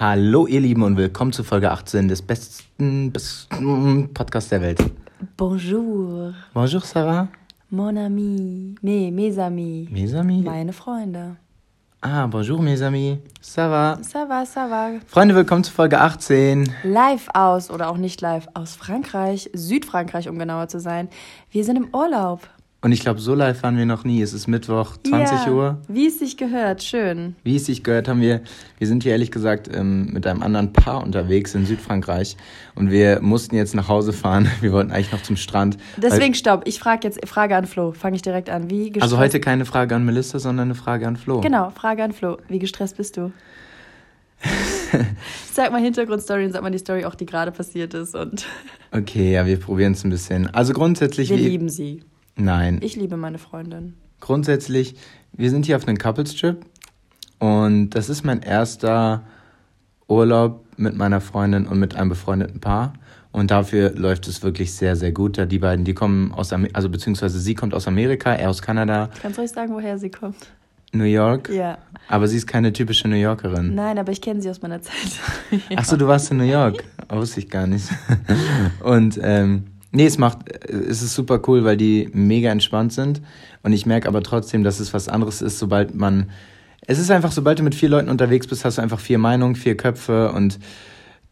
Hallo ihr Lieben und willkommen zu Folge 18 des besten, besten Podcasts der Welt. Bonjour. Bonjour Sarah. Mon ami. Nee, mes amis. Mes amis. Meine Freunde. Ah, bonjour mes amis. Ça va? Ça va, ça va. Freunde, willkommen zu Folge 18. Live aus oder auch nicht live aus Frankreich, Südfrankreich, um genauer zu sein. Wir sind im Urlaub. Und ich glaube, so live waren wir noch nie. Es ist Mittwoch, 20 ja, Uhr. Wie es sich gehört, schön. Wie es sich gehört, haben wir, wir sind hier ehrlich gesagt ähm, mit einem anderen Paar unterwegs in Südfrankreich und wir mussten jetzt nach Hause fahren. Wir wollten eigentlich noch zum Strand. Deswegen stopp, ich frage jetzt Frage an Flo. Fange ich direkt an. Wie gestresst? Also heute keine Frage an Melissa, sondern eine Frage an Flo. Genau, Frage an Flo. Wie gestresst bist du? sag mal Hintergrundstory und sag mal die Story auch, die gerade passiert ist. Und okay, ja, wir probieren es ein bisschen. Also grundsätzlich. Wir lieben sie. Nein. Ich liebe meine Freundin. Grundsätzlich, wir sind hier auf einem Couples-Trip und das ist mein erster Urlaub mit meiner Freundin und mit einem befreundeten Paar. Und dafür läuft es wirklich sehr, sehr gut. Da die beiden, die kommen aus Amerika, also beziehungsweise sie kommt aus Amerika, er aus Kanada. Kannst du euch sagen, woher sie kommt? New York? Ja. Aber sie ist keine typische New Yorkerin. Nein, aber ich kenne sie aus meiner Zeit. ja. Ach so, du warst in New York? Oh, wusste ich gar nicht. Und ähm, Nee, es macht, es ist super cool, weil die mega entspannt sind. Und ich merke aber trotzdem, dass es was anderes ist, sobald man. Es ist einfach, sobald du mit vier Leuten unterwegs bist, hast du einfach vier Meinungen, vier Köpfe und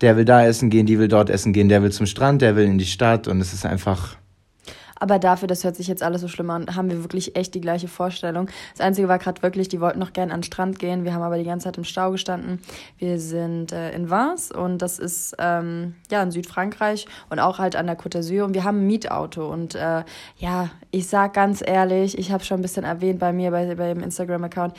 der will da essen gehen, die will dort essen gehen, der will zum Strand, der will in die Stadt und es ist einfach aber dafür, das hört sich jetzt alles so schlimm an, haben wir wirklich echt die gleiche Vorstellung. Das Einzige war gerade wirklich, die wollten noch gern an den Strand gehen. Wir haben aber die ganze Zeit im Stau gestanden. Wir sind äh, in Vins und das ist ähm, ja in Südfrankreich und auch halt an der Côte d'Azur. Und wir haben ein Mietauto. Und äh, ja, ich sag ganz ehrlich, ich habe schon ein bisschen erwähnt bei mir, bei, bei dem Instagram-Account,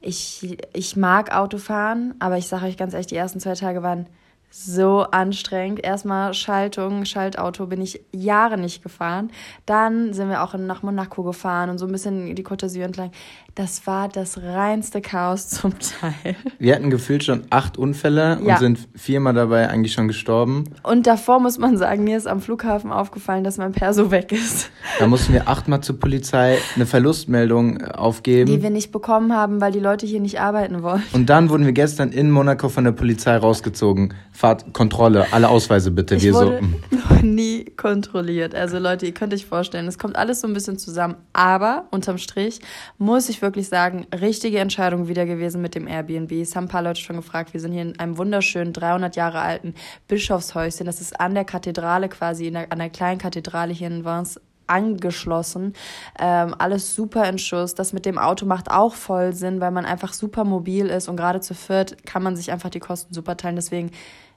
ich, ich mag Autofahren, aber ich sage euch ganz ehrlich, die ersten zwei Tage waren so anstrengend. Erstmal Schaltung, Schaltauto bin ich Jahre nicht gefahren. Dann sind wir auch nach Monaco gefahren und so ein bisschen die Côte d'Azur entlang. Das war das reinste Chaos zum Teil. Wir hatten gefühlt schon acht Unfälle und ja. sind viermal dabei eigentlich schon gestorben. Und davor muss man sagen, mir ist am Flughafen aufgefallen, dass mein Perso weg ist. Da mussten wir achtmal zur Polizei eine Verlustmeldung äh, aufgeben. Die wir nicht bekommen haben, weil die Leute hier nicht arbeiten wollen. Und dann wurden wir gestern in Monaco von der Polizei rausgezogen. Fahrtkontrolle, alle Ausweise bitte. Ich wir wurde so. Hm. noch nie kontrolliert. Also Leute, ihr könnt euch vorstellen, es kommt alles so ein bisschen zusammen. Aber unterm Strich muss ich wirklich sagen, richtige Entscheidung wieder gewesen mit dem Airbnb. Es haben ein paar Leute schon gefragt. Wir sind hier in einem wunderschönen, 300 Jahre alten Bischofshäuschen. Das ist an der Kathedrale quasi, der, an der kleinen Kathedrale hier in Vins angeschlossen. Ähm, alles super in Schuss. Das mit dem Auto macht auch voll Sinn, weil man einfach super mobil ist und gerade zu viert kann man sich einfach die Kosten super teilen. Deswegen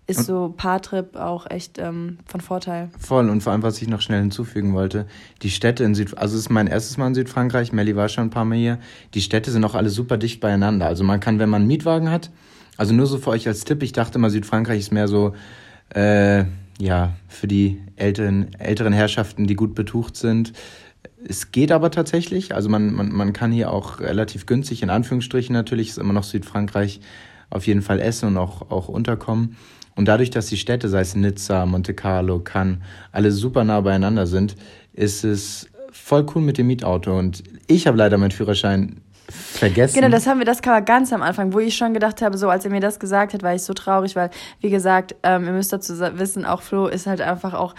ist und so Paartrip auch echt ähm, von Vorteil. Voll und vor allem, was ich noch schnell hinzufügen wollte, die Städte in Süd, also es ist mein erstes Mal in Südfrankreich, Melly war schon ein paar Mal hier, die Städte sind auch alle super dicht beieinander. Also man kann, wenn man einen Mietwagen hat, also nur so für euch als Tipp, ich dachte mal, Südfrankreich ist mehr so, äh, ja, für die älteren, älteren Herrschaften, die gut betucht sind. Es geht aber tatsächlich, also man, man, man kann hier auch relativ günstig, in Anführungsstrichen natürlich, ist immer noch Südfrankreich, auf jeden Fall essen und auch, auch unterkommen. Und dadurch, dass die Städte, sei es Nizza, Monte Carlo, Cannes, alle super nah beieinander sind, ist es voll cool mit dem Mietauto. Und ich habe leider meinen Führerschein vergessen. Genau, das haben wir, das kam ganz am Anfang, wo ich schon gedacht habe, so als er mir das gesagt hat, war ich so traurig, weil, wie gesagt, ähm, ihr müsst dazu wissen, auch Flo ist halt einfach auch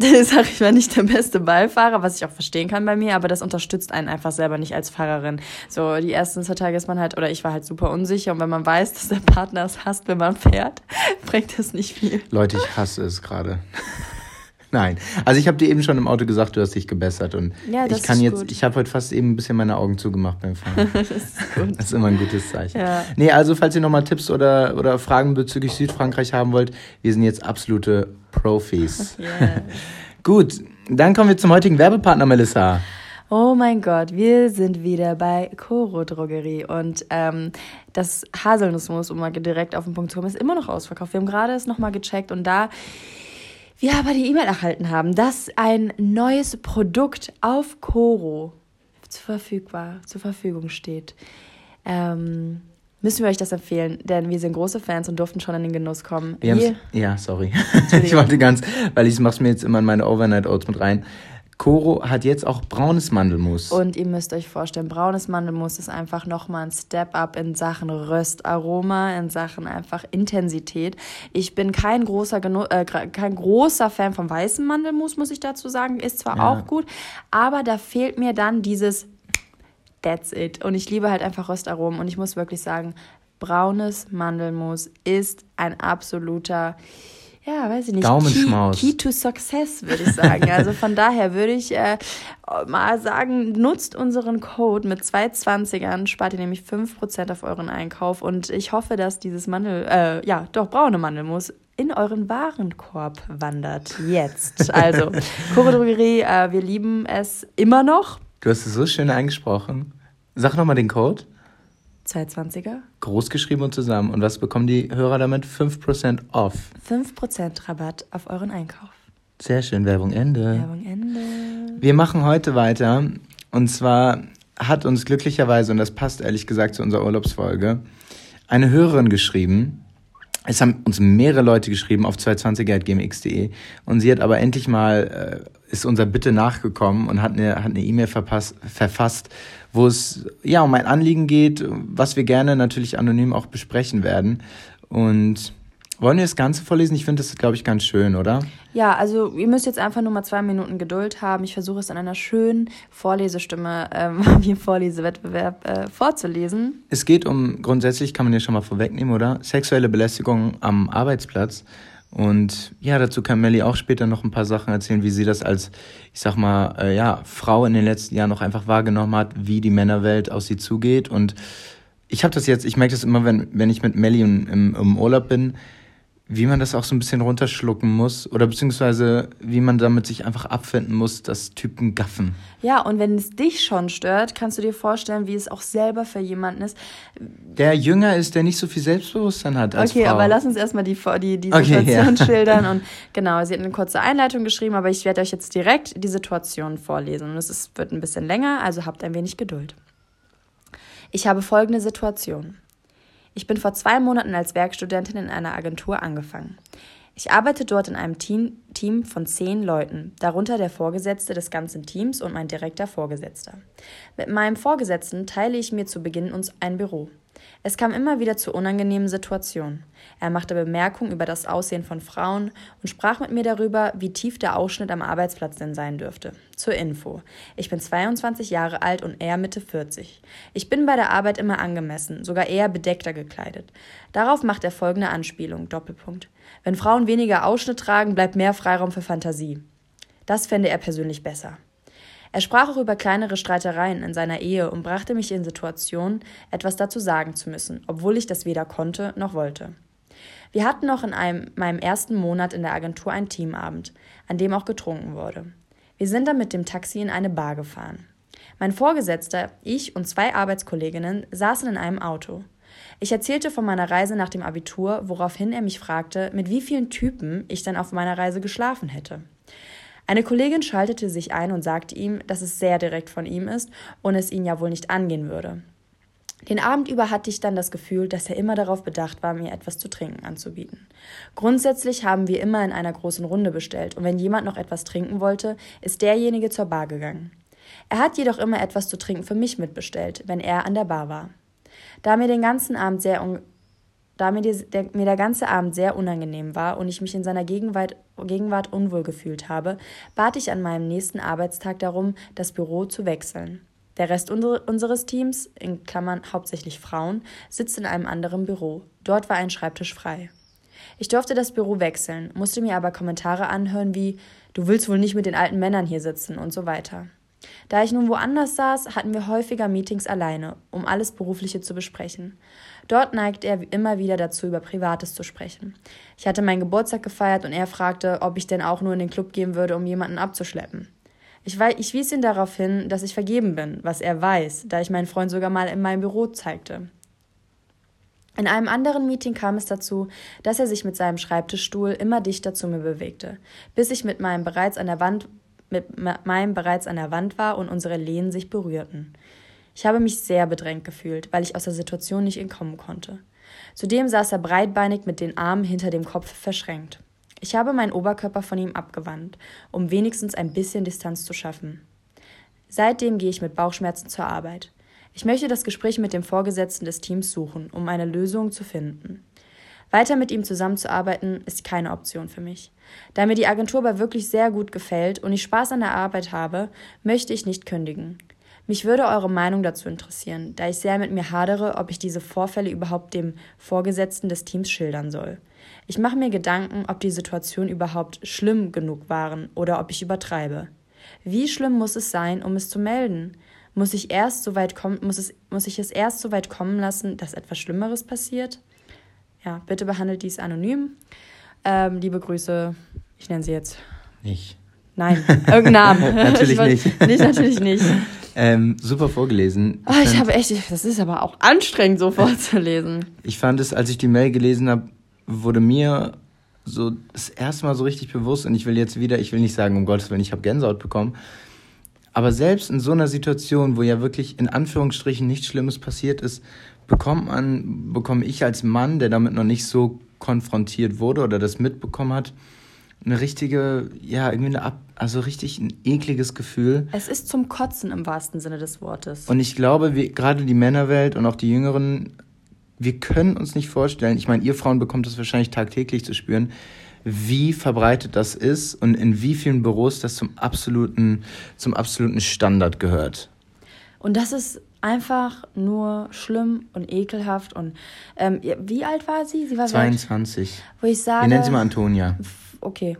sag ich mal, nicht der beste Beifahrer, was ich auch verstehen kann bei mir, aber das unterstützt einen einfach selber nicht als Fahrerin. So, die ersten zwei Tage ist man halt, oder ich war halt super unsicher und wenn man weiß, dass der Partner es hasst, wenn man fährt, bringt das nicht viel. Leute, ich hasse es gerade. Nein. Also ich habe dir eben schon im Auto gesagt, du hast dich gebessert und ja, das ich kann jetzt, gut. ich habe heute fast eben ein bisschen meine Augen zugemacht beim Fahren. das, ist gut. das ist immer ein gutes Zeichen. Ja. Nee, also falls ihr nochmal Tipps oder, oder Fragen bezüglich Südfrankreich haben wollt, wir sind jetzt absolute Profis. Gut, dann kommen wir zum heutigen Werbepartner, Melissa. Oh mein Gott, wir sind wieder bei Coro Drogerie und ähm, das Haselnussmus, um mal direkt auf den Punkt zu kommen, ist immer noch ausverkauft. Wir haben gerade es nochmal gecheckt und da wir aber die E-Mail erhalten haben, dass ein neues Produkt auf Coro zu verfügbar, zur Verfügung steht, ähm, müssen wir euch das empfehlen, denn wir sind große Fans und durften schon in den Genuss kommen. Wir ja, sorry. ich wollte ganz, weil ich mache mir jetzt immer in meine Overnight Oats mit rein. Coro hat jetzt auch braunes Mandelmus. Und ihr müsst euch vorstellen, braunes Mandelmus ist einfach nochmal ein Step-up in Sachen Röstaroma, in Sachen einfach Intensität. Ich bin kein großer, Genu äh, kein großer Fan vom weißen Mandelmus, muss ich dazu sagen. Ist zwar ja. auch gut, aber da fehlt mir dann dieses That's it. Und ich liebe halt einfach Röstaromen. Und ich muss wirklich sagen, braunes Mandelmus ist ein absoluter ja, weiß ich nicht, Daumenschmaus. Key, key to Success, würde ich sagen. also von daher würde ich äh, mal sagen, nutzt unseren Code mit 220ern, spart ihr nämlich 5% auf euren Einkauf und ich hoffe, dass dieses Mandel, äh, ja, doch braune Mandelmus in euren Warenkorb wandert. Jetzt. Also, Chore Drogerie, äh, wir lieben es immer noch. Du hast es so schön eingesprochen. Sag nochmal den Code. 220er. Groß geschrieben und zusammen. Und was bekommen die Hörer damit? 5% off. 5% Rabatt auf euren Einkauf. Sehr schön, Werbung Ende. Werbung Ende. Wir machen heute weiter. Und zwar hat uns glücklicherweise, und das passt ehrlich gesagt zu unserer Urlaubsfolge, eine Hörerin geschrieben. Es haben uns mehrere Leute geschrieben auf 220er.gmx.de und sie hat aber endlich mal, äh, ist unser Bitte nachgekommen und hat eine hat eine E-Mail verfasst, wo es ja um ein Anliegen geht, was wir gerne natürlich anonym auch besprechen werden. Und wollen wir das Ganze vorlesen? Ich finde das, glaube ich, ganz schön, oder? Ja, also ihr müsst jetzt einfach nur mal zwei Minuten Geduld haben. Ich versuche es in einer schönen Vorlesestimme ähm, wie im Vorlesewettbewerb äh, vorzulesen. Es geht um, grundsätzlich kann man ja schon mal vorwegnehmen, oder? Sexuelle Belästigung am Arbeitsplatz. Und ja, dazu kann Melly auch später noch ein paar Sachen erzählen, wie sie das als, ich sag mal, äh, ja, Frau in den letzten Jahren noch einfach wahrgenommen hat, wie die Männerwelt auf sie zugeht. Und ich habe das jetzt, ich merke das immer, wenn, wenn ich mit Melly im, im Urlaub bin, wie man das auch so ein bisschen runterschlucken muss oder beziehungsweise wie man damit sich einfach abfinden muss, dass Typen gaffen. Ja, und wenn es dich schon stört, kannst du dir vorstellen, wie es auch selber für jemanden ist. Der jünger ist, der nicht so viel Selbstbewusstsein hat als Okay, Frau. aber lass uns erstmal die, die, die Situation okay, ja. schildern. Und genau, sie hat eine kurze Einleitung geschrieben, aber ich werde euch jetzt direkt die Situation vorlesen. Und es ist, wird ein bisschen länger, also habt ein wenig Geduld. Ich habe folgende Situation. Ich bin vor zwei Monaten als Werkstudentin in einer Agentur angefangen. Ich arbeite dort in einem Team, Team von zehn Leuten, darunter der Vorgesetzte des ganzen Teams und mein direkter Vorgesetzter. Mit meinem Vorgesetzten teile ich mir zu Beginn uns ein Büro. Es kam immer wieder zu unangenehmen Situationen. Er machte Bemerkungen über das Aussehen von Frauen und sprach mit mir darüber, wie tief der Ausschnitt am Arbeitsplatz denn sein dürfte. Zur Info. Ich bin 22 Jahre alt und er Mitte 40. Ich bin bei der Arbeit immer angemessen, sogar eher bedeckter gekleidet. Darauf macht er folgende Anspielung, Doppelpunkt. Wenn Frauen weniger Ausschnitt tragen, bleibt mehr Freiraum für Fantasie. Das fände er persönlich besser. Er sprach auch über kleinere Streitereien in seiner Ehe und brachte mich in Situationen, etwas dazu sagen zu müssen, obwohl ich das weder konnte noch wollte. Wir hatten noch in einem, meinem ersten Monat in der Agentur einen Teamabend, an dem auch getrunken wurde. Wir sind dann mit dem Taxi in eine Bar gefahren. Mein Vorgesetzter, ich und zwei Arbeitskolleginnen saßen in einem Auto. Ich erzählte von meiner Reise nach dem Abitur, woraufhin er mich fragte, mit wie vielen Typen ich dann auf meiner Reise geschlafen hätte. Eine Kollegin schaltete sich ein und sagte ihm, dass es sehr direkt von ihm ist und es ihn ja wohl nicht angehen würde. Den Abend über hatte ich dann das Gefühl, dass er immer darauf bedacht war, mir etwas zu trinken anzubieten. Grundsätzlich haben wir immer in einer großen Runde bestellt und wenn jemand noch etwas trinken wollte, ist derjenige zur Bar gegangen. Er hat jedoch immer etwas zu trinken für mich mitbestellt, wenn er an der Bar war. Da mir den ganzen Abend sehr da mir, die, der, mir der ganze Abend sehr unangenehm war und ich mich in seiner Gegenwart, Gegenwart unwohl gefühlt habe, bat ich an meinem nächsten Arbeitstag darum, das Büro zu wechseln. Der Rest unseres Teams, in Klammern hauptsächlich Frauen, sitzt in einem anderen Büro. Dort war ein Schreibtisch frei. Ich durfte das Büro wechseln, musste mir aber Kommentare anhören wie Du willst wohl nicht mit den alten Männern hier sitzen und so weiter. Da ich nun woanders saß, hatten wir häufiger Meetings alleine, um alles Berufliche zu besprechen. Dort neigt er immer wieder dazu, über Privates zu sprechen. Ich hatte meinen Geburtstag gefeiert und er fragte, ob ich denn auch nur in den Club gehen würde, um jemanden abzuschleppen. Ich, ich wies ihn darauf hin, dass ich vergeben bin, was er weiß, da ich meinen Freund sogar mal in meinem Büro zeigte. In einem anderen Meeting kam es dazu, dass er sich mit seinem Schreibtischstuhl immer dichter zu mir bewegte, bis ich mit meinem bereits an der Wand mit meinem bereits an der Wand war und unsere Lehnen sich berührten. Ich habe mich sehr bedrängt gefühlt, weil ich aus der Situation nicht entkommen konnte. Zudem saß er breitbeinig mit den Armen hinter dem Kopf verschränkt. Ich habe meinen Oberkörper von ihm abgewandt, um wenigstens ein bisschen Distanz zu schaffen. Seitdem gehe ich mit Bauchschmerzen zur Arbeit. Ich möchte das Gespräch mit dem Vorgesetzten des Teams suchen, um eine Lösung zu finden. Weiter mit ihm zusammenzuarbeiten ist keine Option für mich. Da mir die Agentur aber wirklich sehr gut gefällt und ich Spaß an der Arbeit habe, möchte ich nicht kündigen. Mich würde eure Meinung dazu interessieren, da ich sehr mit mir hadere, ob ich diese Vorfälle überhaupt dem Vorgesetzten des Teams schildern soll. Ich mache mir Gedanken, ob die Situation überhaupt schlimm genug waren oder ob ich übertreibe. Wie schlimm muss es sein, um es zu melden? Muss ich erst so weit kommen, muss, es, muss ich es erst so weit kommen lassen, dass etwas Schlimmeres passiert? Ja, bitte behandelt dies anonym. Ähm, liebe Grüße, ich nenne sie jetzt. Nicht. Nein, irgendeinen Namen. natürlich wollt, nicht. nicht. Natürlich nicht. Ähm, super vorgelesen. Oh, ich habe echt, das ist aber auch anstrengend, so vorzulesen. Ich fand es, als ich die Mail gelesen habe, wurde mir so das erste Mal so richtig bewusst und ich will jetzt wieder, ich will nicht sagen, um Gottes Willen, ich habe Gänsehaut bekommen, aber selbst in so einer Situation, wo ja wirklich in Anführungsstrichen nichts Schlimmes passiert ist, bekommt man, bekomme ich als Mann, der damit noch nicht so konfrontiert wurde oder das mitbekommen hat, eine richtige, ja, irgendwie eine, Ab also richtig ein ekliges Gefühl. Es ist zum Kotzen im wahrsten Sinne des Wortes. Und ich glaube, wir, gerade die Männerwelt und auch die Jüngeren, wir können uns nicht vorstellen, ich meine, ihr Frauen bekommt das wahrscheinlich tagtäglich zu spüren, wie verbreitet das ist und in wie vielen Büros das zum absoluten, zum absoluten Standard gehört. Und das ist einfach nur schlimm und ekelhaft. Und ähm, wie alt war sie? Sie war 22. Wo ich sage. Wir nennen sie mal Antonia. Okay.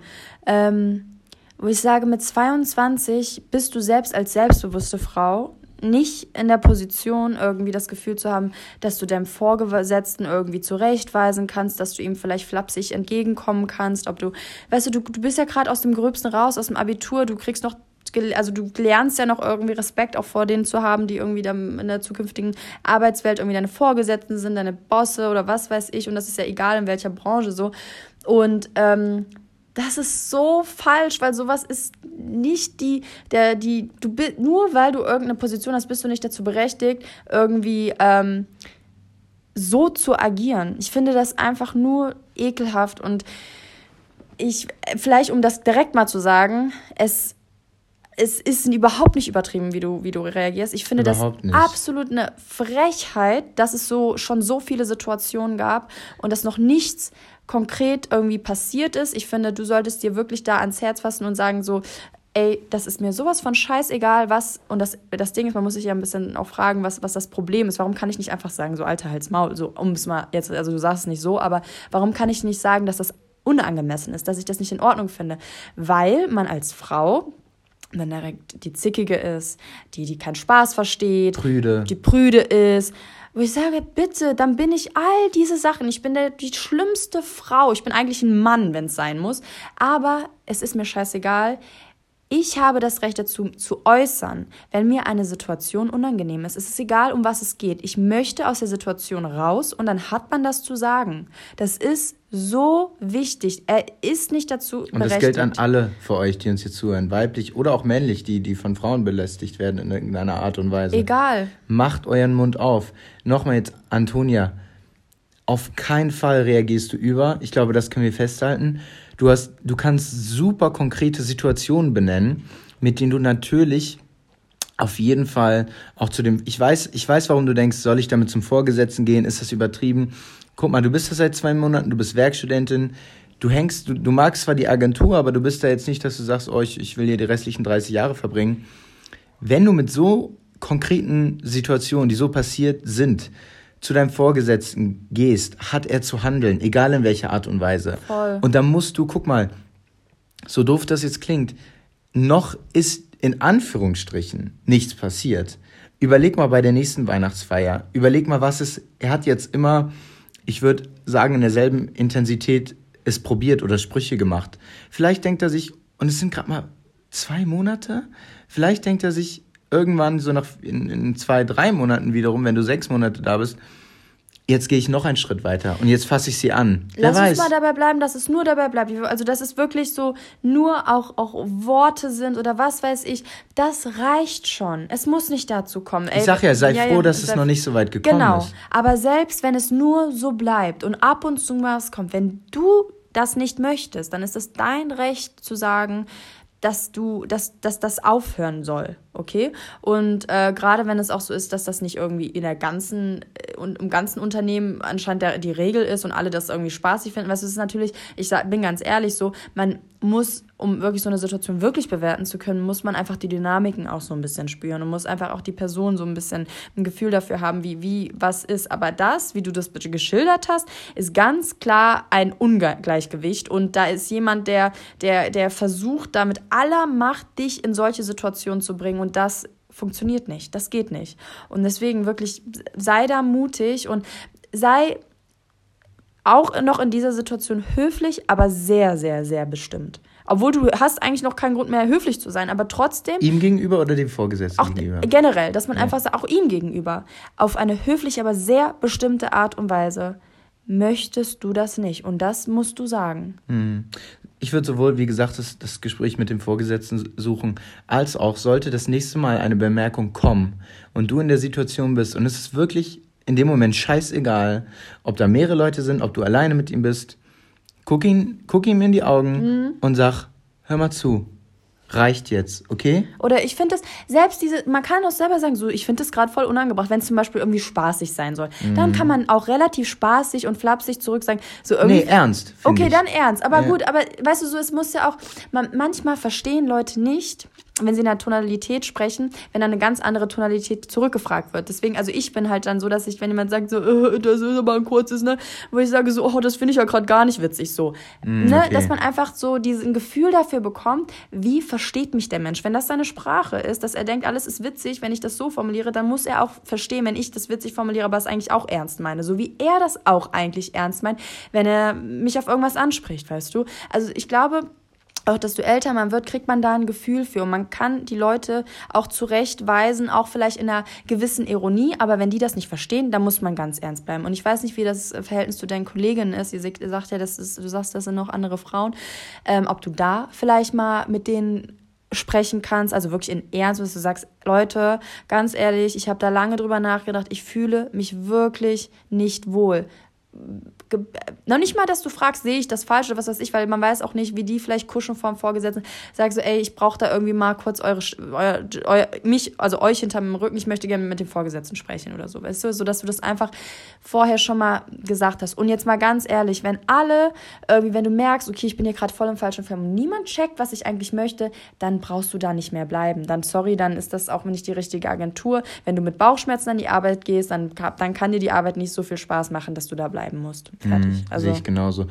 Ähm, wo ich sage, mit 22 bist du selbst als selbstbewusste Frau nicht in der Position, irgendwie das Gefühl zu haben, dass du deinem Vorgesetzten irgendwie zurechtweisen kannst, dass du ihm vielleicht flapsig entgegenkommen kannst, ob du, weißt du, du, du bist ja gerade aus dem Gröbsten raus, aus dem Abitur, du kriegst noch also du lernst ja noch irgendwie Respekt auch vor denen zu haben, die irgendwie dann in der zukünftigen Arbeitswelt irgendwie deine Vorgesetzten sind, deine Bosse oder was weiß ich. Und das ist ja egal in welcher Branche so. Und ähm, das ist so falsch, weil sowas ist nicht die, der, die, du bist, nur weil du irgendeine Position hast, bist du nicht dazu berechtigt, irgendwie ähm, so zu agieren. Ich finde das einfach nur ekelhaft und ich, vielleicht um das direkt mal zu sagen, es es ist überhaupt nicht übertrieben, wie du, wie du reagierst. Ich finde überhaupt das nicht. absolut eine Frechheit, dass es so schon so viele Situationen gab und dass noch nichts konkret irgendwie passiert ist. Ich finde, du solltest dir wirklich da ans Herz fassen und sagen so, ey, das ist mir sowas von scheißegal, was, und das, das Ding ist, man muss sich ja ein bisschen auch fragen, was, was das Problem ist. Warum kann ich nicht einfach sagen, so alter Hals Maul, so, um es mal jetzt, also du sagst es nicht so, aber warum kann ich nicht sagen, dass das unangemessen ist, dass ich das nicht in Ordnung finde? Weil man als Frau dann direkt die Zickige ist, die, die keinen Spaß versteht, prüde. die prüde ist. Wo ich sage, bitte, dann bin ich all diese Sachen. Ich bin der, die schlimmste Frau. Ich bin eigentlich ein Mann, wenn es sein muss. Aber es ist mir scheißegal. Ich habe das Recht dazu, zu äußern, wenn mir eine Situation unangenehm ist. Es ist egal, um was es geht. Ich möchte aus der Situation raus und dann hat man das zu sagen. Das ist so wichtig. Er ist nicht dazu Und das gilt an alle für euch, die uns hier zuhören, weiblich oder auch männlich, die, die von Frauen belästigt werden in irgendeiner Art und Weise. Egal. Macht euren Mund auf. Nochmal jetzt, Antonia, auf keinen Fall reagierst du über. Ich glaube, das können wir festhalten. Du hast, du kannst super konkrete Situationen benennen, mit denen du natürlich auf jeden Fall auch zu dem, ich weiß, ich weiß, warum du denkst, soll ich damit zum Vorgesetzten gehen? Ist das übertrieben? Guck mal, du bist da seit zwei Monaten, du bist Werkstudentin, du hängst, du, du magst zwar die Agentur, aber du bist da jetzt nicht, dass du sagst, oh, ich, ich will hier die restlichen 30 Jahre verbringen. Wenn du mit so konkreten Situationen, die so passiert sind, zu deinem Vorgesetzten gehst, hat er zu handeln, egal in welcher Art und Weise. Voll. Und dann musst du, guck mal, so doof das jetzt klingt, noch ist in Anführungsstrichen nichts passiert. Überleg mal bei der nächsten Weihnachtsfeier. Überleg mal, was ist. Er hat jetzt immer, ich würde sagen, in derselben Intensität es probiert oder Sprüche gemacht. Vielleicht denkt er sich, und es sind gerade mal zwei Monate, vielleicht denkt er sich, irgendwann so nach in, in zwei, drei Monaten wiederum, wenn du sechs Monate da bist, jetzt gehe ich noch einen Schritt weiter und jetzt fasse ich sie an. Wer Lass weiß. uns mal dabei bleiben, dass es nur dabei bleibt. Also, dass es wirklich so nur auch, auch Worte sind oder was weiß ich. Das reicht schon. Es muss nicht dazu kommen. Ey, ich sag ja, sei ja, froh, ja, dass es noch nicht so weit gekommen genau. ist. Genau. Aber selbst wenn es nur so bleibt und ab und zu was kommt, wenn du das nicht möchtest, dann ist es dein Recht zu sagen, dass du, dass, dass das aufhören soll, okay? Und äh, gerade wenn es auch so ist, dass das nicht irgendwie in der ganzen und im ganzen Unternehmen anscheinend der, die Regel ist und alle das irgendwie spaßig finden, was ist natürlich, ich sag, bin ganz ehrlich so, man muss, um wirklich so eine Situation wirklich bewerten zu können, muss man einfach die Dynamiken auch so ein bisschen spüren und muss einfach auch die Person so ein bisschen ein Gefühl dafür haben, wie, wie was ist. Aber das, wie du das bitte geschildert hast, ist ganz klar ein Ungleichgewicht und da ist jemand, der, der, der versucht, damit aller Macht dich in solche Situationen zu bringen und das funktioniert nicht. Das geht nicht. Und deswegen wirklich sei da mutig und sei auch noch in dieser Situation höflich, aber sehr, sehr, sehr bestimmt. Obwohl du hast eigentlich noch keinen Grund mehr, höflich zu sein, aber trotzdem. Ihm gegenüber oder dem Vorgesetzten auch gegenüber? Generell, dass man Ja. einfach sagt, auch ihm gegenüber. Auf eine höfliche, aber sehr bestimmte Art und Weise möchtest du das nicht. Und das musst du sagen. Hm. Ich würde sowohl, wie gesagt, das, das Gespräch mit dem Vorgesetzten suchen, als auch sollte das nächste Mal eine Bemerkung kommen und du in der Situation bist und es ist wirklich in dem Moment scheißegal, ob da mehrere Leute sind, ob du alleine mit ihm bist, guck, ihn, guck ihm in die Augen und sag, hör mal zu, reicht jetzt, okay? Oder ich finde das, selbst diese, man kann auch selber sagen, so, ich finde das gerade voll unangebracht, wenn es zum Beispiel irgendwie spaßig sein soll. Dann kann man auch relativ spaßig und flapsig zurück sagen, so irgendwie. Nee, ernst. Okay, ich. dann ernst. Aber Ja. gut, aber weißt du so, es muss ja auch, man, manchmal verstehen Leute nicht, wenn sie in einer Tonalität sprechen, wenn dann eine ganz andere Tonalität zurückgefragt wird. Deswegen, also ich bin halt dann so, dass ich, wenn jemand sagt, so, äh, das ist aber ein kurzes, ne, wo ich sage so, oh, das finde ich ja gerade gar nicht witzig, so. ne, Mm, okay. Dass man einfach so diesen Gefühl dafür bekommt, wie versteht mich der Mensch. Wenn das seine Sprache ist, dass er denkt, alles ist witzig, wenn ich das so formuliere, dann muss er auch verstehen, wenn ich das witzig formuliere, aber es eigentlich auch ernst meine. So wie er das auch eigentlich ernst meint, wenn er mich auf irgendwas anspricht, weißt du. Also ich glaube, auch desto älter man wird, kriegt man da ein Gefühl für. Und man kann die Leute auch zurechtweisen, auch vielleicht in einer gewissen Ironie. Aber wenn die das nicht verstehen, dann muss man ganz ernst bleiben. Und ich weiß nicht, wie das Verhältnis zu deinen Kolleginnen ist. Ihr sagt ja, das ist, du sagst, das sind noch andere Frauen. Ähm, ob du da vielleicht mal mit denen sprechen kannst, also wirklich in Ernst, dass du sagst, Leute, ganz ehrlich, ich habe da lange drüber nachgedacht, ich fühle mich wirklich nicht wohl noch nicht mal, dass du fragst, sehe ich das falsch oder was weiß ich, weil man weiß auch nicht, wie die vielleicht kuschen vorm Vorgesetzten. Sag so, ey, ich brauche da irgendwie mal kurz eure, euer, euer, mich, also euch hinter dem Rücken, ich möchte gerne mit dem Vorgesetzten sprechen oder so, weißt du, so dass du das einfach vorher schon mal gesagt hast. Und jetzt mal ganz ehrlich, wenn alle irgendwie, wenn du merkst, okay, ich bin hier gerade voll im falschen Film und niemand checkt, was ich eigentlich möchte, dann brauchst du da nicht mehr bleiben. Dann, sorry, dann ist das auch nicht die richtige Agentur. Wenn du mit Bauchschmerzen an die Arbeit gehst, dann, dann kann dir die Arbeit nicht so viel Spaß machen, dass du da bleiben musst. Fertig. Mhm, Sehe ich genauso.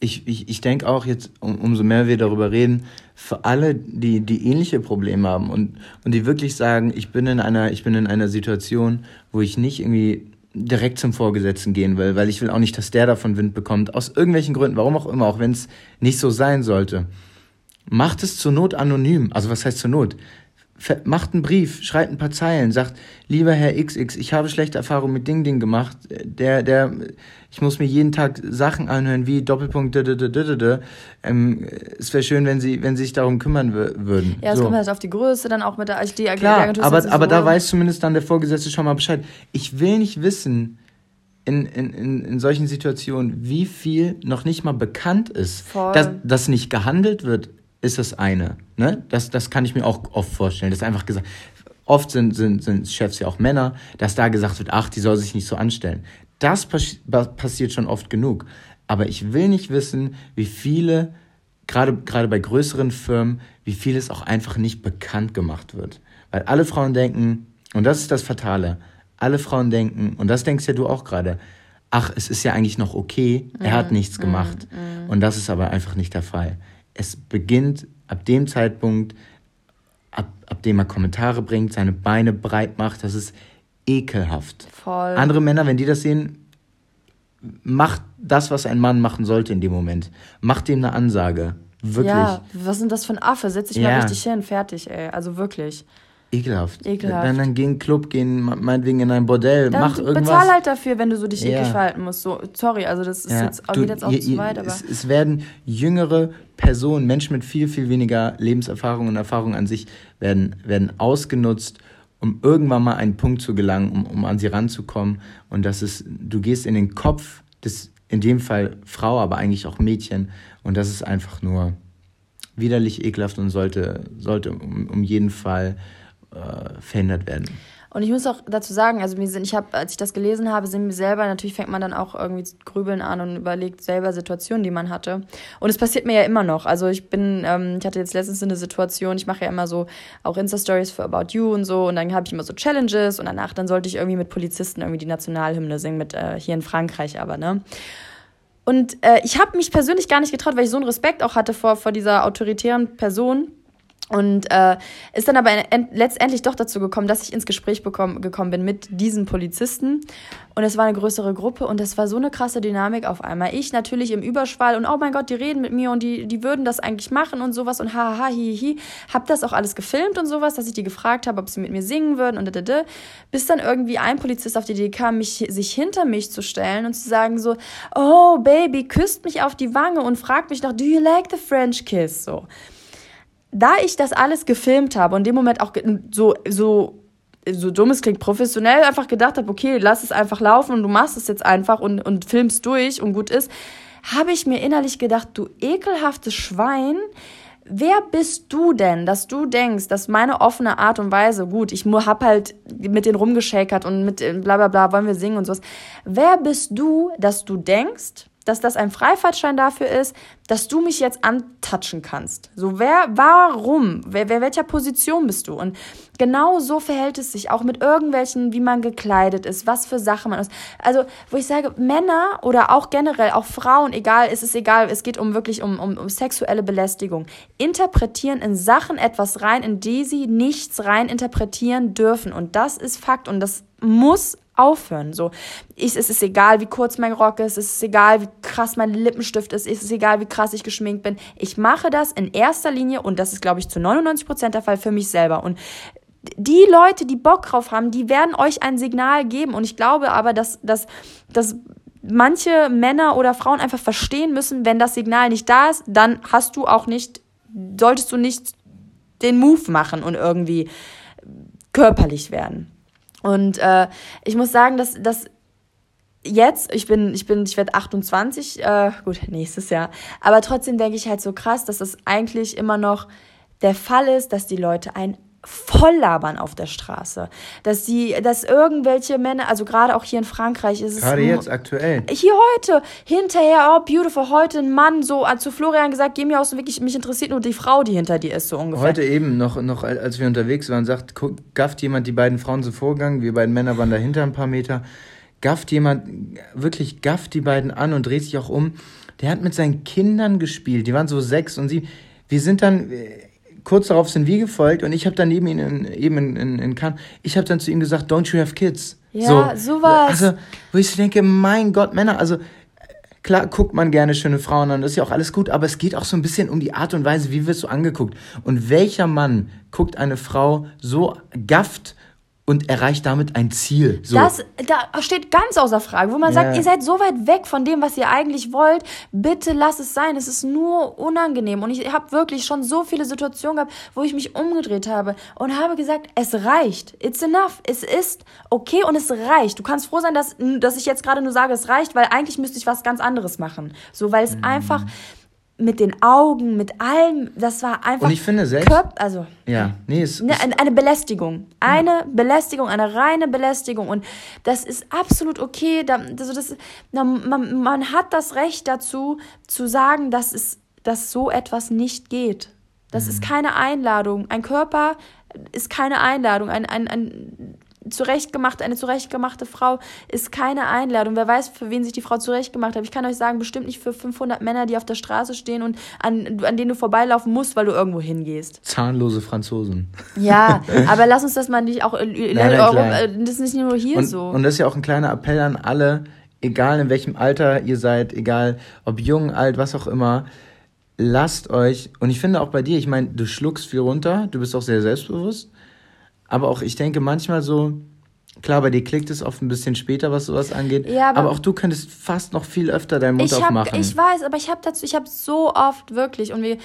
Ich, ich, ich denke auch jetzt, um, umso mehr wir darüber reden, für alle, die, die ähnliche Probleme haben und, und die wirklich sagen, ich bin in einer, ich bin in einer Situation, wo ich nicht irgendwie direkt zum Vorgesetzten gehen will, weil ich will auch nicht, dass der davon Wind bekommt. Aus irgendwelchen Gründen, warum auch immer, auch wenn es nicht so sein sollte. Macht es zur Not anonym. Also was heißt zur Not? Macht einen Brief, schreibt ein paar Zeilen, sagt, lieber Herr XX, ich habe schlechte Erfahrungen mit Ding Ding gemacht. Der, der, ich muss mir jeden Tag Sachen anhören wie Doppelpunkt. Ähm, es wäre schön, wenn Sie, wenn Sie sich darum kümmern wür- würden. Ja, es So. kommt halt auf die Größe, dann auch mit der die, die Klar, ist aber, aber so- da weiß zumindest dann der Vorgesetzte schon mal Bescheid. Ich will nicht wissen, in, in, in, in solchen Situationen, wie viel noch nicht mal bekannt ist. Voll. Dass, dass nicht gehandelt wird, ist das eine. Ne? Das, das kann ich mir auch oft vorstellen. Das ist einfach gesagt. Oft sind, sind, sind Chefs ja auch Männer, dass da gesagt wird, ach, die soll sich nicht so anstellen. Das pas passiert schon oft genug. Aber ich will nicht wissen, wie viele, gerade, gerade bei größeren Firmen, wie viel es auch einfach nicht bekannt gemacht wird. Weil alle Frauen denken, und das ist das Fatale, alle Frauen denken, und das denkst ja du auch gerade, ach, es ist ja eigentlich noch okay, er hat nichts gemacht. Und das ist aber einfach nicht der Fall. Es beginnt ab dem Zeitpunkt, ab, ab dem er Kommentare bringt, seine Beine breit macht, das ist ekelhaft. Voll. Andere Männer, wenn die das sehen, macht das, was ein Mann machen sollte in dem Moment. Macht dem eine Ansage. Wirklich. Ja, was sind das für ein Affe? Setz dich mal Ja. richtig hin, fertig, ey. Also wirklich. Ekelhaft. Ekelhaft. Dann, dann geh in einen Club, geh in, meinetwegen in ein Bordell, Dann mach irgendwas. bezahl halt dafür, wenn du so dich Ja. eklig verhalten musst. So, sorry, also das ist Ja, jetzt, du, geht jetzt auch ihr- zu weit, aber. es, es werden jüngere Personen, Menschen mit viel, viel weniger Lebenserfahrung und Erfahrung an sich, werden, werden ausgenutzt, um irgendwann mal einen Punkt zu gelangen, um, um an sie ranzukommen. Und das ist, du gehst in den Kopf des in dem Fall Frau, aber eigentlich auch Mädchen. Und das ist einfach nur widerlich, ekelhaft und sollte, sollte um, um jeden Fall äh, verhindert werden. Und ich muss auch dazu sagen, also mir sind, ich habe, als ich das gelesen habe, sind mir selber, natürlich fängt man dann auch irgendwie zu grübeln an und überlegt selber Situationen, die man hatte. Und es passiert mir ja immer noch. Also ich bin, ähm, ich hatte jetzt letztens eine Situation, ich mache ja immer so auch Insta-Stories für About You und so und dann habe ich immer so Challenges und danach dann sollte ich irgendwie mit Polizisten irgendwie die Nationalhymne singen, mit äh, hier in Frankreich aber, ne? Und äh, ich habe mich persönlich gar nicht getraut, weil ich so einen Respekt auch hatte vor, vor dieser autoritären Person und äh, ist dann aber letztendlich doch dazu gekommen, dass ich ins Gespräch bekomm, gekommen bin mit diesen Polizisten. Und es war eine größere Gruppe und es war so eine krasse Dynamik auf einmal. Ich natürlich im Überschwall und oh mein Gott, die reden mit mir und die, die würden das eigentlich machen und sowas und haha, hi, hi. Hab das auch alles gefilmt und sowas, dass ich die gefragt habe, ob sie mit mir singen würden und da, Bis dann irgendwie ein Polizist auf die Idee kam, mich, sich hinter mich zu stellen und zu sagen so, oh Baby, küsst mich auf die Wange und fragt mich noch, do you like the French kiss? So da ich das alles gefilmt habe und in dem Moment auch so, so, so dumm es klingt, professionell einfach gedacht habe, okay, lass es einfach laufen und du machst es jetzt einfach und, und filmst durch und gut ist, habe ich mir innerlich gedacht, du ekelhaftes Schwein, wer bist du denn, dass du denkst, dass meine offene Art und Weise, gut, ich hab halt mit denen rumgeschakert und mit bla bla bla, wollen wir singen und sowas. Wer bist du, dass du denkst, dass das ein Freifahrtschein dafür ist, dass du mich jetzt antatschen kannst. So, wer, warum? Wer, wer, welcher Position bist du? Und genau so verhält es sich auch mit irgendwelchen, wie man gekleidet ist, was für Sachen man ist. Also, wo ich sage, Männer oder auch generell, auch Frauen, egal, es ist egal, es geht um wirklich um, um, um sexuelle Belästigung, interpretieren in Sachen etwas rein, in die sie nichts rein interpretieren dürfen. Und das ist Fakt und das muss aufhören. So, ich, es ist egal, wie kurz mein Rock ist, es ist egal, wie krass mein Lippenstift ist, es ist egal, wie krass ich geschminkt bin. Ich mache das in erster Linie und das ist, glaube ich, zu 99 Prozent der Fall für mich selber. Und die Leute, die Bock drauf haben, die werden euch ein Signal geben. Und ich glaube aber, dass, dass, dass manche Männer oder Frauen einfach verstehen müssen, wenn das Signal nicht da ist, dann hast du auch nicht, solltest du nicht den Move machen und irgendwie körperlich werden. Und äh, ich muss sagen, dass, dass jetzt, ich bin, ich bin, ich werde 28, äh, gut, nächstes Jahr, aber trotzdem denke ich halt so krass, dass es eigentlich immer noch der Fall ist, dass die Leute ein voll labern auf der Straße. Dass die, dass irgendwelche Männer, also gerade auch hier in Frankreich ist es. Gerade jetzt, aktuell. Hier heute, hinterher, oh, beautiful, heute ein Mann so zu Florian gesagt, geh mir aus Weg, mich interessiert nur die Frau, die hinter dir ist, so ungefähr. Heute eben, noch, noch als wir unterwegs waren, sagt, gafft jemand die beiden Frauen so vorgegangen, wir beiden Männer waren dahinter ein paar Meter, gafft jemand, wirklich gafft die beiden an und dreht sich auch um. Der hat mit seinen Kindern gespielt, die waren so sechs und sie, wir sind dann, kurz darauf sind wir gefolgt und ich habe dann neben ihn eben in, in, in Cannes, ich habe dann zu ihm gesagt, don't you have kids? Ja, so, sowas. Also, wo ich denke, mein Gott, Männer, also klar guckt man gerne schöne Frauen an, das ist ja auch alles gut, aber es geht auch so ein bisschen um die Art und Weise, wie wirst du angeguckt. Und welcher Mann guckt eine Frau so gafft und erreicht damit ein Ziel. So. Das da steht ganz außer Frage, wo man ja. sagt, ihr seid so weit weg von dem, was ihr eigentlich wollt. Bitte lass es sein. Es ist nur unangenehm. Und ich habe wirklich schon so viele Situationen gehabt, wo ich mich umgedreht habe und habe gesagt, es reicht. It's enough. Es ist okay und es reicht. Du kannst froh sein, dass, dass ich jetzt gerade nur sage, es reicht, weil eigentlich müsste ich was ganz anderes machen. So, weil es mhm. einfach mit den Augen, mit allem, das war einfach. Und ich finde selbst. Körper, also. Ja, nee, es ne. Eine Belästigung. Eine ja. Belästigung, eine reine Belästigung. Und das ist absolut okay. Da, also das, na, man, man hat das Recht dazu, zu sagen, dass, es, dass so etwas nicht geht. Das mhm. ist keine Einladung. Ein Körper ist keine Einladung. Ein, ein, ein zurechtgemacht, eine zurechtgemachte Frau ist keine Einladung. Wer weiß, für wen sich die Frau zurechtgemacht hat. Ich kann euch sagen, bestimmt nicht für 500 Männer, die auf der Straße stehen und an, an denen du vorbeilaufen musst, weil du irgendwo hingehst. Zahnlose Franzosen. Ja, aber lass uns das mal nicht auch in nein, Europa, äh, das ist nicht nur hier und, so. Und das ist ja auch ein kleiner Appell an alle, egal in welchem Alter ihr seid, egal ob jung, alt, was auch immer, lasst euch, und ich finde auch bei dir, ich meine, du schluckst viel runter, du bist auch sehr selbstbewusst, aber auch, ich denke manchmal so, klar, bei dir klickt es oft ein bisschen später, was sowas angeht. Ja, aber, aber auch du könntest fast noch viel öfter deinen Mund ich hab, aufmachen. Ich weiß, aber ich habe dazu, ich habe so oft wirklich und wir,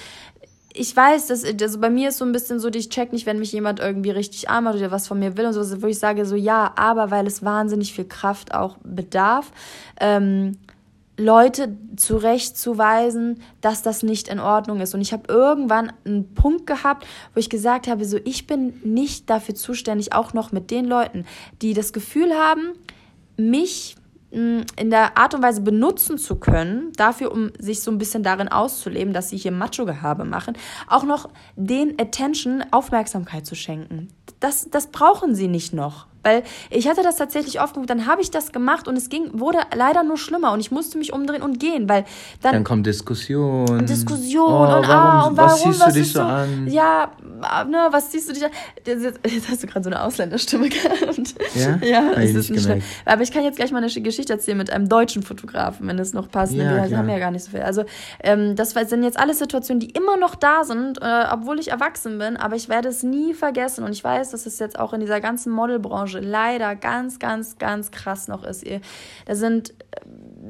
ich weiß, dass also bei mir ist so ein bisschen so, ich check nicht, wenn mich jemand irgendwie richtig arm hat oder was von mir will und so, wo ich sage so ja, aber weil es wahnsinnig viel Kraft auch bedarf. Ähm, Leute zurechtzuweisen, dass das nicht in Ordnung ist. Und ich habe irgendwann einen Punkt gehabt, wo ich gesagt habe, so ich bin nicht dafür zuständig, auch noch mit den Leuten, die das Gefühl haben, mich in der Art und Weise benutzen zu können, dafür, um sich so ein bisschen darin auszuleben, dass sie hier Macho-Gehabe machen, auch noch den Attention Aufmerksamkeit zu schenken. Das, das brauchen sie nicht noch. Weil ich hatte das tatsächlich oft genug, dann habe ich das gemacht und es ging, wurde leider nur schlimmer und ich musste mich umdrehen und gehen, weil dann. Dann kommt Diskussion. Diskussion oh, und warum, ah, und warum, was siehst du dich so an? Ja, ne, was siehst du dich an? Jetzt hast du gerade so eine Ausländerstimme gehabt. Ja? Ja, das ist nicht schlimm. Aber ich kann jetzt gleich mal eine Geschichte erzählen mit einem deutschen Fotografen, wenn es noch passt. Ja, wir haben ja gar nicht so viel. Also, ähm, das sind jetzt alles Situationen, die immer noch da sind, äh, obwohl ich erwachsen bin, aber ich werde es nie vergessen und ich weiß, dass es jetzt auch in dieser ganzen Modelbranche Branche leider ganz, ganz, ganz krass noch ist. Da sind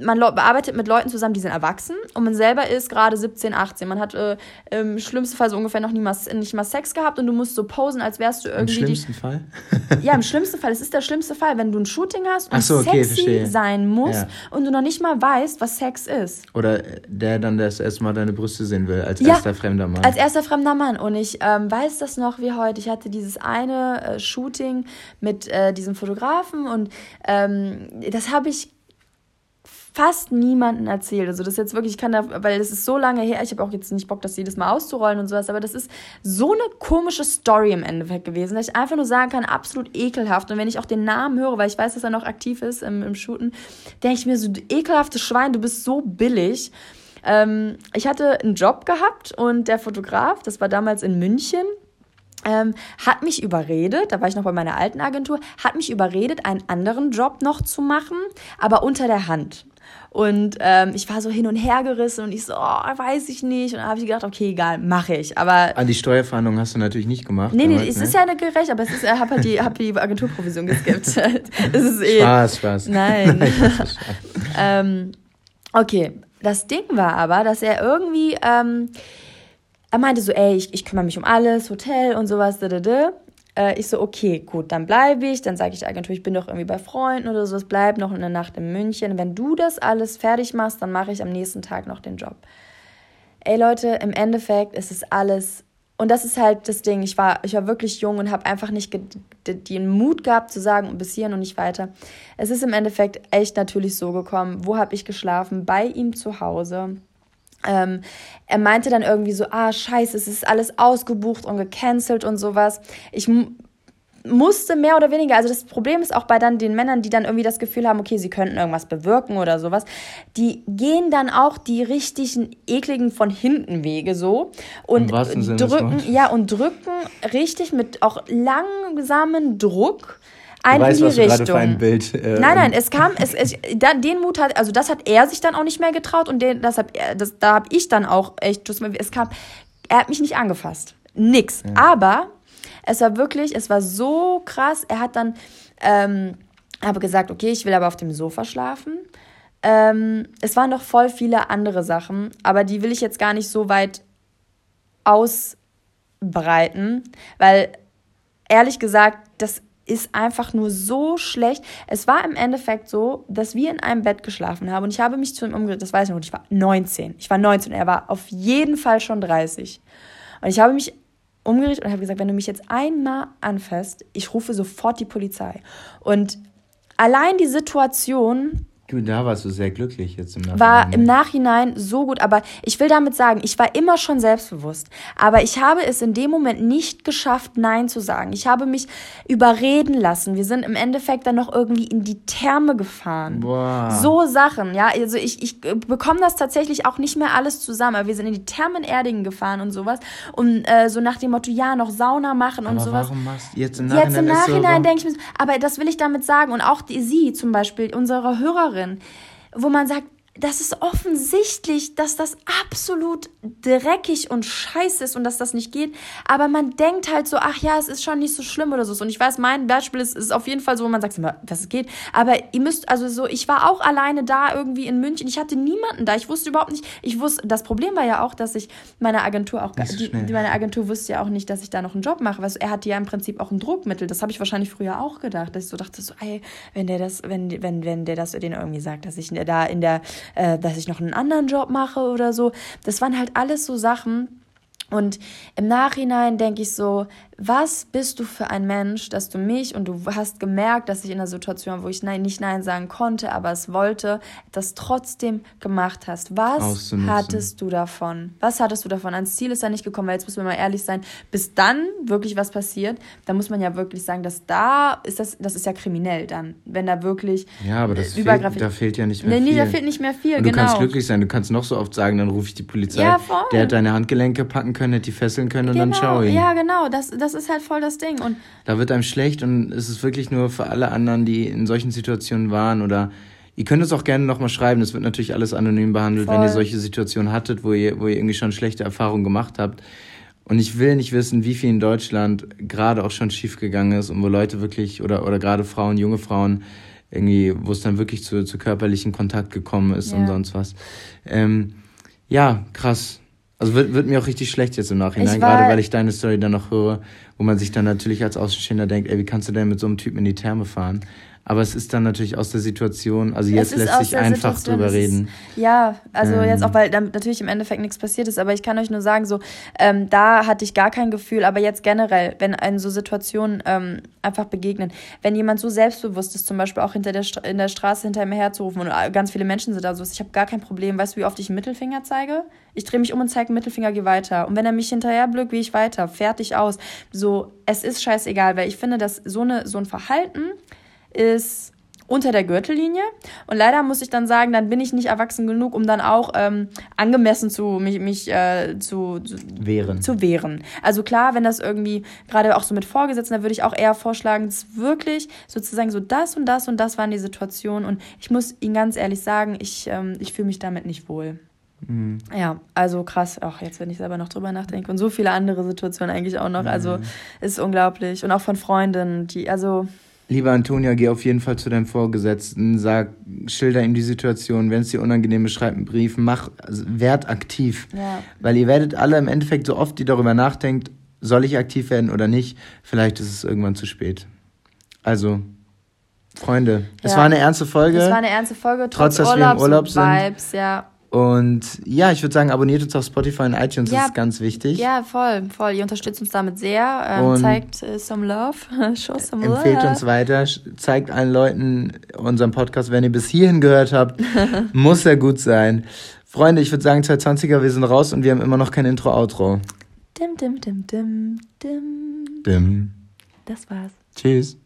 man arbeitet mit Leuten zusammen, die sind erwachsen und man selber ist gerade 17, 18. Man hat äh, im schlimmsten Fall so ungefähr noch nie mal, nicht mal Sex gehabt und du musst so posen, als wärst du irgendwie. Im schlimmsten die, Fall? ja, im schlimmsten Fall. Es ist der schlimmste Fall, wenn du ein Shooting hast und so, okay, sexy verstehe. sein musst ja. und du noch nicht mal weißt, was Sex ist. Oder der dann das erste Mal deine Brüste sehen will, als ja, erster fremder Mann. Als erster fremder Mann. Und ich ähm, weiß das noch wie heute. Ich hatte dieses eine äh, Shooting mit äh, diesem Fotografen und ähm, das habe ich fast niemanden erzählt. Also das ist jetzt wirklich, ich kann da, weil das ist so lange her, ich habe auch jetzt nicht Bock, das jedes Mal auszurollen und sowas, aber das ist so eine komische Story im Endeffekt gewesen, dass ich einfach nur sagen kann, absolut ekelhaft. Und wenn ich auch den Namen höre, weil ich weiß, dass er noch aktiv ist im, im Shooten, denke ich mir so, du ekelhaftes Schwein, du bist so billig. Ähm, ich hatte einen Job gehabt und der Fotograf, das war damals in München, ähm, hat mich überredet, da war ich noch bei meiner alten Agentur, hat mich überredet, einen anderen Job noch zu machen, aber unter der Hand. Und ähm, ich war so hin und her gerissen und ich so, oh, weiß ich nicht. Und dann habe ich gedacht, okay, egal, mache ich. Aber An ah, die Steuerverhandlung hast du natürlich nicht gemacht. Nee, nee, damals, es ne? ist ja nicht gerecht, aber es ist, ich habe halt die, hab die Agenturprovision geskippt. es ist eh. Spaß, Spaß. Nein. Nein ähm, okay, das Ding war aber, dass er irgendwie, ähm, er meinte so, ey, ich, ich kümmere mich um alles, Hotel und sowas, da, da, da. Äh, ich so, okay, gut, dann bleibe ich. Dann sage ich Agentur, ich bin doch irgendwie bei Freunden oder so, es bleibt noch eine Nacht in München. Wenn du das alles fertig machst, dann mache ich am nächsten Tag noch den Job. Ey Leute, im Endeffekt ist es alles und das ist halt das Ding. Ich war, ich war wirklich jung und habe einfach nicht den Mut gehabt zu sagen, bis hierhin und nicht weiter. Es ist im Endeffekt echt natürlich so gekommen. Wo habe ich geschlafen? Bei ihm zu Hause. Ähm, er meinte dann irgendwie so, ah, scheiße, es ist alles ausgebucht und gecancelt und sowas. Ich musste mehr oder weniger, also das Problem ist auch bei dann den Männern, die dann irgendwie das Gefühl haben, okay, sie könnten irgendwas bewirken oder sowas, die gehen dann auch die richtigen ekligen von hinten Wege so und drücken, ja und drücken richtig mit auch langsamen Druck ein weißt, in die Richtung. für ein Bild, äh, nein, nein, es kam, es, es, da, den Mut hat, also das hat er sich dann auch nicht mehr getraut und den, das hab, das, da habe ich dann auch echt, es kam, er hat mich nicht angefasst, nix. Ja. Aber es war wirklich, es war so krass. Er hat dann, ähm, habe gesagt, okay, ich will aber auf dem Sofa schlafen. Ähm, es waren noch voll viele andere Sachen, aber die will ich jetzt gar nicht so weit ausbreiten, weil ehrlich gesagt, das ist einfach nur so schlecht. Es war im Endeffekt so, dass wir in einem Bett geschlafen haben und ich habe mich zu ihm umgedreht, das weiß ich noch, ich war 19. Ich war 19, er war auf jeden Fall schon 30. Und ich habe mich umgedreht und habe gesagt, wenn du mich jetzt einmal anfasst, ich rufe sofort die Polizei. Und allein die Situation da warst du sehr glücklich jetzt im Nachhinein. War im Nachhinein so gut, aber ich will damit sagen, ich war immer schon selbstbewusst. Aber ich habe es in dem Moment nicht geschafft, Nein zu sagen. Ich habe mich überreden lassen. Wir sind im Endeffekt dann noch irgendwie in die Therme gefahren. Boah. So Sachen, ja. Also ich, ich bekomme das tatsächlich auch nicht mehr alles zusammen. Aber wir sind in die Therme in Erdingen gefahren und sowas. Und äh, so nach dem Motto, ja, noch Sauna machen und aber sowas. Warum machst du jetzt im Nachhinein? Jetzt im Nachhinein so denke ich mir, aber das will ich damit sagen. Und auch die, sie zum Beispiel, unsere Hörerin, Hörerin, wo man sagt, das ist offensichtlich, dass das absolut dreckig und scheiße ist und dass das nicht geht. Aber man denkt halt so, ach ja, es ist schon nicht so schlimm oder so. Und ich weiß, mein Beispiel ist, ist auf jeden Fall so, wo man sagt, dass es geht. Aber ihr müsst, also so, ich war auch alleine da irgendwie in München. Ich hatte niemanden da. Ich wusste überhaupt nicht, ich wusste, das Problem war ja auch, dass ich meine Agentur auch, so die, meine Agentur wusste ja auch nicht, dass ich da noch einen Job mache. Weißt er hatte ja im Prinzip auch ein Druckmittel. Das habe ich wahrscheinlich früher auch gedacht, dass ich so dachte, so, ey, wenn der das, wenn, wenn, wenn der das den irgendwie sagt, dass ich da in der äh, dass ich noch einen anderen Job mache oder so. Das waren halt alles so Sachen, und im Nachhinein denke ich so, was bist du für ein Mensch, dass du mich und du hast gemerkt, dass ich in einer Situation, wo ich nein, nicht Nein sagen konnte, aber es wollte, das trotzdem gemacht hast. Was hattest du davon? Was hattest du davon? Ans Ziel ist ja nicht gekommen, weil jetzt müssen wir mal ehrlich sein, bis dann wirklich was passiert, da muss man ja wirklich sagen, dass da ist das, das ist ja kriminell dann, wenn da wirklich ja, aber das fehlt, da fehlt ja nicht mehr nee, viel. Nee, da fehlt nicht mehr viel, und du genau. kannst glücklich sein, du kannst noch so oft sagen, dann rufe ich die Polizei. Ja, voll. Der hat deine Handgelenke packen können, hätte die fesseln können und genau. dann schau ihn. Ja, genau, das, das ist halt voll das Ding. Und da wird einem schlecht und es ist wirklich nur für alle anderen, die in solchen Situationen waren oder Ihr könnt es auch gerne nochmal schreiben, das wird natürlich alles anonym behandelt, Voll. wenn ihr solche Situationen hattet, wo ihr, wo ihr irgendwie schon schlechte Erfahrungen gemacht habt. Und ich will nicht wissen, wie viel in Deutschland gerade auch schon schiefgegangen ist und wo Leute wirklich, oder, oder gerade Frauen, junge Frauen, irgendwie, wo es dann wirklich zu, zu körperlichen Kontakt gekommen ist ja. und sonst was. Ähm, ja, krass. Also wird, wird mir auch richtig schlecht jetzt im Nachhinein, gerade weil ich deine Story dann noch höre, wo man sich dann natürlich als Außenstehender denkt, ey, wie kannst du denn mit so einem Typen in die Therme fahren? Aber es ist dann natürlich aus der Situation, also jetzt lässt sich einfach Situation, drüber reden. Ist, ja, also ähm. jetzt auch, weil dann natürlich im Endeffekt nichts passiert ist, aber ich kann euch nur sagen, so, ähm, da hatte ich gar kein Gefühl, aber jetzt generell, wenn in so Situationen ähm, einfach begegnen, wenn jemand so selbstbewusst ist, zum Beispiel auch hinter der in der Straße hinter ihm herzurufen und ganz viele Menschen sind da so, ich habe gar kein Problem, weißt du, wie oft ich einen Mittelfinger zeige? Ich drehe mich um und zeige einen Mittelfinger, geh weiter. Und wenn er mich hinterher blökt, gehe ich weiter, fertig aus. So, es ist scheißegal, weil ich finde, dass so, eine, so ein Verhalten, ist unter der Gürtellinie. Und leider muss ich dann sagen, dann bin ich nicht erwachsen genug, um dann auch ähm, angemessen zu mich, mich äh, zu, zu, wehren. zu wehren. Also klar, wenn das irgendwie, gerade auch so mit Vorgesetzten, da würde ich auch eher vorschlagen, dass wirklich sozusagen so das und das und das waren die Situationen. Und ich muss Ihnen ganz ehrlich sagen, ich, ähm, ich fühle mich damit nicht wohl. Mhm. Ja, also krass. Ach, jetzt, wenn ich selber noch drüber nachdenke. Und so viele andere Situationen eigentlich auch noch. Also mhm. ist unglaublich. Und auch von Freundinnen, die, also Lieber Antonia, geh auf jeden Fall zu deinem Vorgesetzten, sag, schilder ihm die Situation, wenn es dir unangenehm ist, schreib einen Brief, mach, also, werd aktiv. Ja. Weil ihr werdet alle im Endeffekt so oft, die darüber nachdenkt, soll ich aktiv werden oder nicht, vielleicht ist es irgendwann zu spät. Also, Freunde, ja. es war eine ernste Folge. Es war eine ernste Folge, trotz, trotz dass Urlaubs wir im Urlaub sind. Vibes, ja. Und ja, ich würde sagen, abonniert uns auf Spotify und iTunes, ja, das ist ganz wichtig. Ja, voll, voll. Ihr unterstützt uns damit sehr. Ähm, zeigt äh, some love, show some love. Empfehlt uns weiter, zeigt allen Leuten unseren Podcast, wenn ihr bis hierhin gehört habt. muss er gut sein. Freunde, ich würde sagen, 220er, wir sind raus und wir haben immer noch kein Intro-Outro. Dim, dim, dim, dim, dim. Dim. Das war's. Tschüss.